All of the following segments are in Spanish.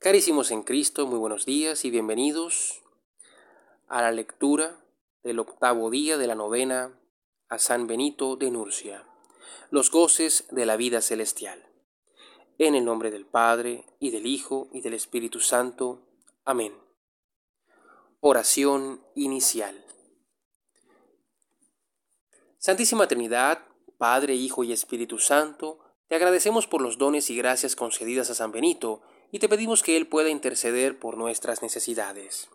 Carísimos en Cristo, muy buenos días y bienvenidos a la lectura del octavo día de la novena a San Benito de Nurcia, los goces de la vida celestial. En el nombre del Padre, y del Hijo, y del Espíritu Santo. Amén. Oración inicial. Santísima Trinidad, Padre, Hijo y Espíritu Santo, te agradecemos por los dones y gracias concedidas a San Benito, y te pedimos que Él pueda interceder por nuestras necesidades.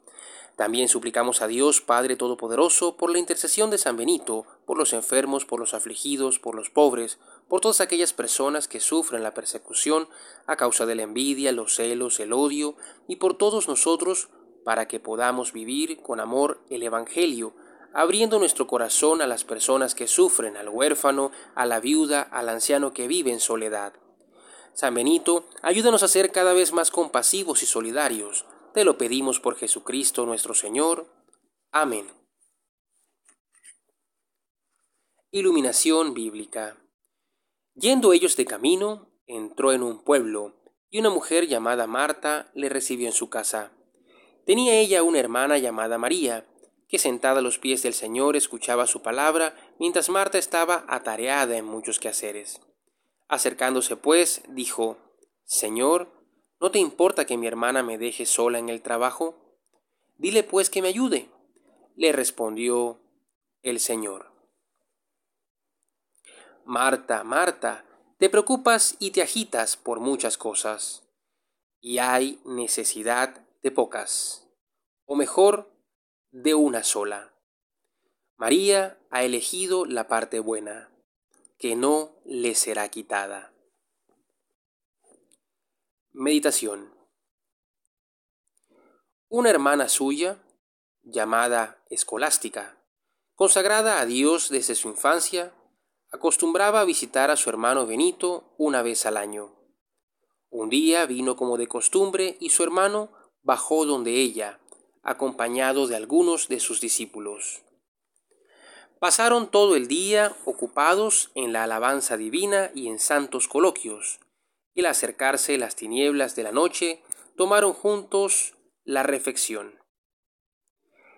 También suplicamos a Dios Padre Todopoderoso por la intercesión de San Benito, por los enfermos, por los afligidos, por los pobres, por todas aquellas personas que sufren la persecución a causa de la envidia, los celos, el odio, y por todos nosotros, para que podamos vivir con amor el Evangelio, abriendo nuestro corazón a las personas que sufren, al huérfano, a la viuda, al anciano que vive en soledad San Benito, ayúdanos a ser cada vez más compasivos y solidarios. Te lo pedimos por Jesucristo nuestro Señor. Amén. Iluminación bíblica. Yendo ellos de camino, entró en un pueblo, y una mujer llamada Marta le recibió en su casa. Tenía ella una hermana llamada María, que sentada a los pies del Señor escuchaba su palabra mientras Marta estaba atareada en muchos quehaceres. Acercándose pues, dijo, Señor, ¿no te importa que mi hermana me deje sola en el trabajo? Dile pues que me ayude. Le respondió el Señor. Marta, Marta, te preocupas y te agitas por muchas cosas, y hay necesidad de pocas, o mejor, de una sola. María ha elegido la parte buena que no le será quitada. Meditación. Una hermana suya, llamada Escolástica, consagrada a Dios desde su infancia, acostumbraba a visitar a su hermano Benito una vez al año. Un día vino como de costumbre y su hermano bajó donde ella, acompañado de algunos de sus discípulos. Pasaron todo el día ocupados en la alabanza divina y en santos coloquios, y al acercarse las tinieblas de la noche, tomaron juntos la reflexión.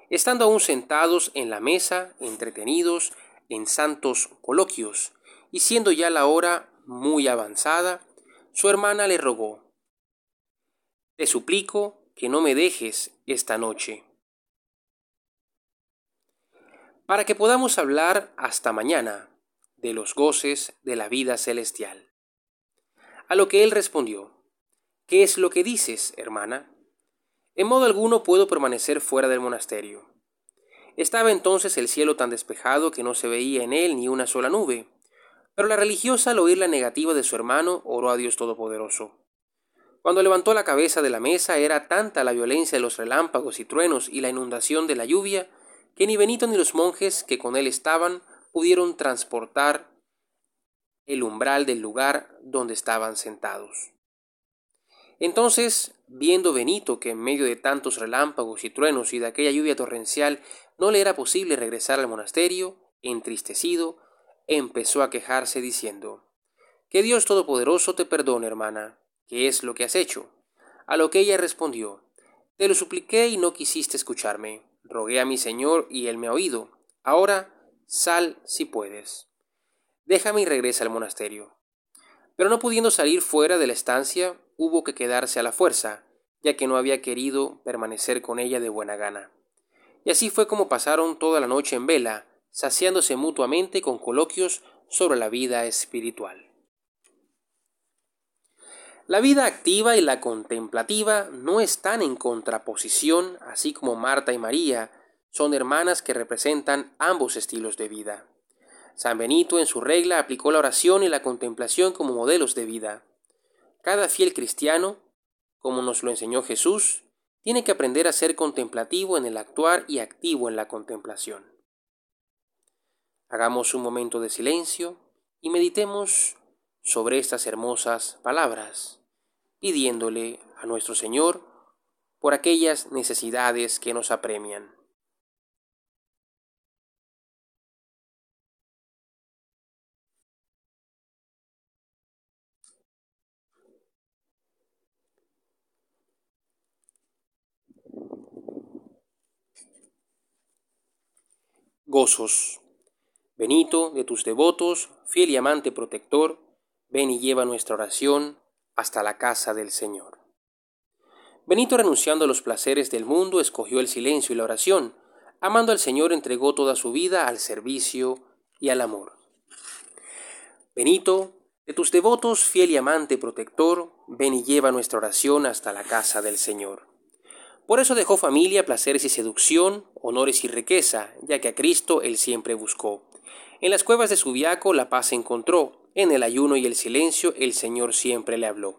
Estando aún sentados en la mesa, entretenidos en santos coloquios, y siendo ya la hora muy avanzada, su hermana le rogó, Te suplico que no me dejes esta noche para que podamos hablar hasta mañana de los goces de la vida celestial. A lo que él respondió, ¿Qué es lo que dices, hermana? En modo alguno puedo permanecer fuera del monasterio. Estaba entonces el cielo tan despejado que no se veía en él ni una sola nube, pero la religiosa al oír la negativa de su hermano oró a Dios Todopoderoso. Cuando levantó la cabeza de la mesa era tanta la violencia de los relámpagos y truenos y la inundación de la lluvia que ni Benito ni los monjes que con él estaban pudieron transportar el umbral del lugar donde estaban sentados. Entonces, viendo Benito que en medio de tantos relámpagos y truenos y de aquella lluvia torrencial no le era posible regresar al monasterio, entristecido, empezó a quejarse diciendo, Que Dios Todopoderoso te perdone, hermana, ¿qué es lo que has hecho? A lo que ella respondió, Te lo supliqué y no quisiste escucharme. Rogué a mi Señor y él me ha oído. Ahora sal si puedes. Déjame y regresa al monasterio. Pero no pudiendo salir fuera de la estancia, hubo que quedarse a la fuerza, ya que no había querido permanecer con ella de buena gana. Y así fue como pasaron toda la noche en vela, saciándose mutuamente con coloquios sobre la vida espiritual. La vida activa y la contemplativa no están en contraposición, así como Marta y María son hermanas que representan ambos estilos de vida. San Benito en su regla aplicó la oración y la contemplación como modelos de vida. Cada fiel cristiano, como nos lo enseñó Jesús, tiene que aprender a ser contemplativo en el actuar y activo en la contemplación. Hagamos un momento de silencio y meditemos sobre estas hermosas palabras, pidiéndole a nuestro Señor por aquellas necesidades que nos apremian. Gozos. Benito de tus devotos, fiel y amante protector, ven y lleva nuestra oración hasta la casa del Señor. Benito, renunciando a los placeres del mundo, escogió el silencio y la oración. Amando al Señor, entregó toda su vida al servicio y al amor. Benito, de tus devotos, fiel y amante protector, ven y lleva nuestra oración hasta la casa del Señor. Por eso dejó familia, placeres y seducción, honores y riqueza, ya que a Cristo él siempre buscó. En las cuevas de Subiaco la paz se encontró, en el ayuno y el silencio el Señor siempre le habló.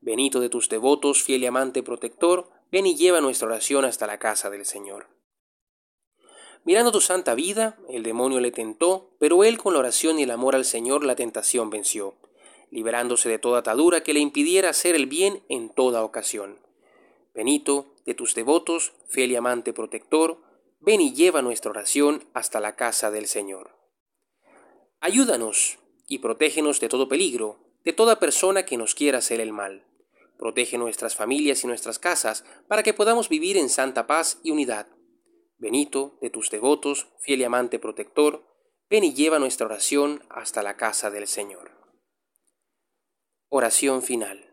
Benito de tus devotos, fiel y amante protector, ven y lleva nuestra oración hasta la casa del Señor. Mirando tu santa vida, el demonio le tentó, pero él con la oración y el amor al Señor la tentación venció, liberándose de toda atadura que le impidiera hacer el bien en toda ocasión. Benito, de tus devotos, fiel y amante protector, ven y lleva nuestra oración hasta la casa del Señor. Ayúdanos y protégenos de todo peligro, de toda persona que nos quiera hacer el mal. Protege nuestras familias y nuestras casas para que podamos vivir en santa paz y unidad. Benito, de tus devotos, fiel y amante protector, ven y lleva nuestra oración hasta la casa del Señor. Oración final.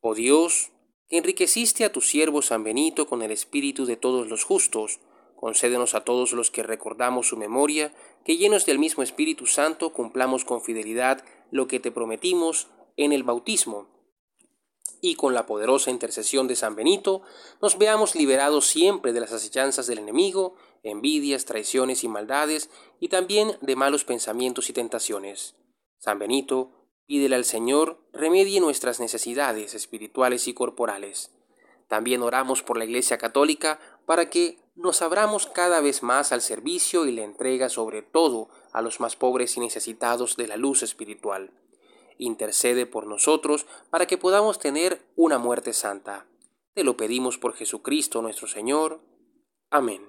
Oh Dios, que enriqueciste a tu siervo San Benito con el espíritu de todos los justos, Concédenos a todos los que recordamos su memoria, que llenos del mismo Espíritu Santo cumplamos con fidelidad lo que te prometimos en el bautismo. Y con la poderosa intercesión de San Benito, nos veamos liberados siempre de las asechanzas del enemigo, envidias, traiciones y maldades, y también de malos pensamientos y tentaciones. San Benito, pídele al Señor remedie nuestras necesidades espirituales y corporales. También oramos por la Iglesia Católica para que nos abramos cada vez más al servicio y la entrega sobre todo a los más pobres y necesitados de la luz espiritual. Intercede por nosotros para que podamos tener una muerte santa. Te lo pedimos por Jesucristo nuestro Señor. Amén.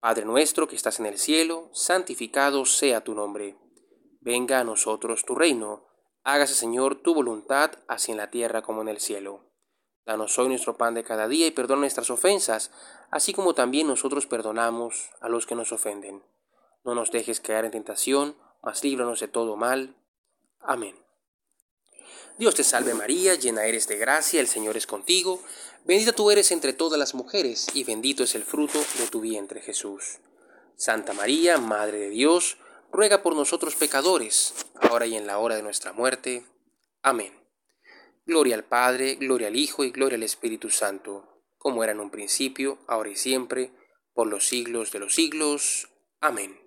Padre nuestro que estás en el cielo, santificado sea tu nombre. Venga a nosotros tu reino. Hágase Señor tu voluntad, así en la tierra como en el cielo. Danos hoy nuestro pan de cada día y perdona nuestras ofensas, así como también nosotros perdonamos a los que nos ofenden. No nos dejes caer en tentación, mas líbranos de todo mal. Amén. Dios te salve María, llena eres de gracia, el Señor es contigo, bendita tú eres entre todas las mujeres, y bendito es el fruto de tu vientre Jesús. Santa María, Madre de Dios, ruega por nosotros pecadores, ahora y en la hora de nuestra muerte. Amén. Gloria al Padre, gloria al Hijo y gloria al Espíritu Santo, como era en un principio, ahora y siempre, por los siglos de los siglos. Amén.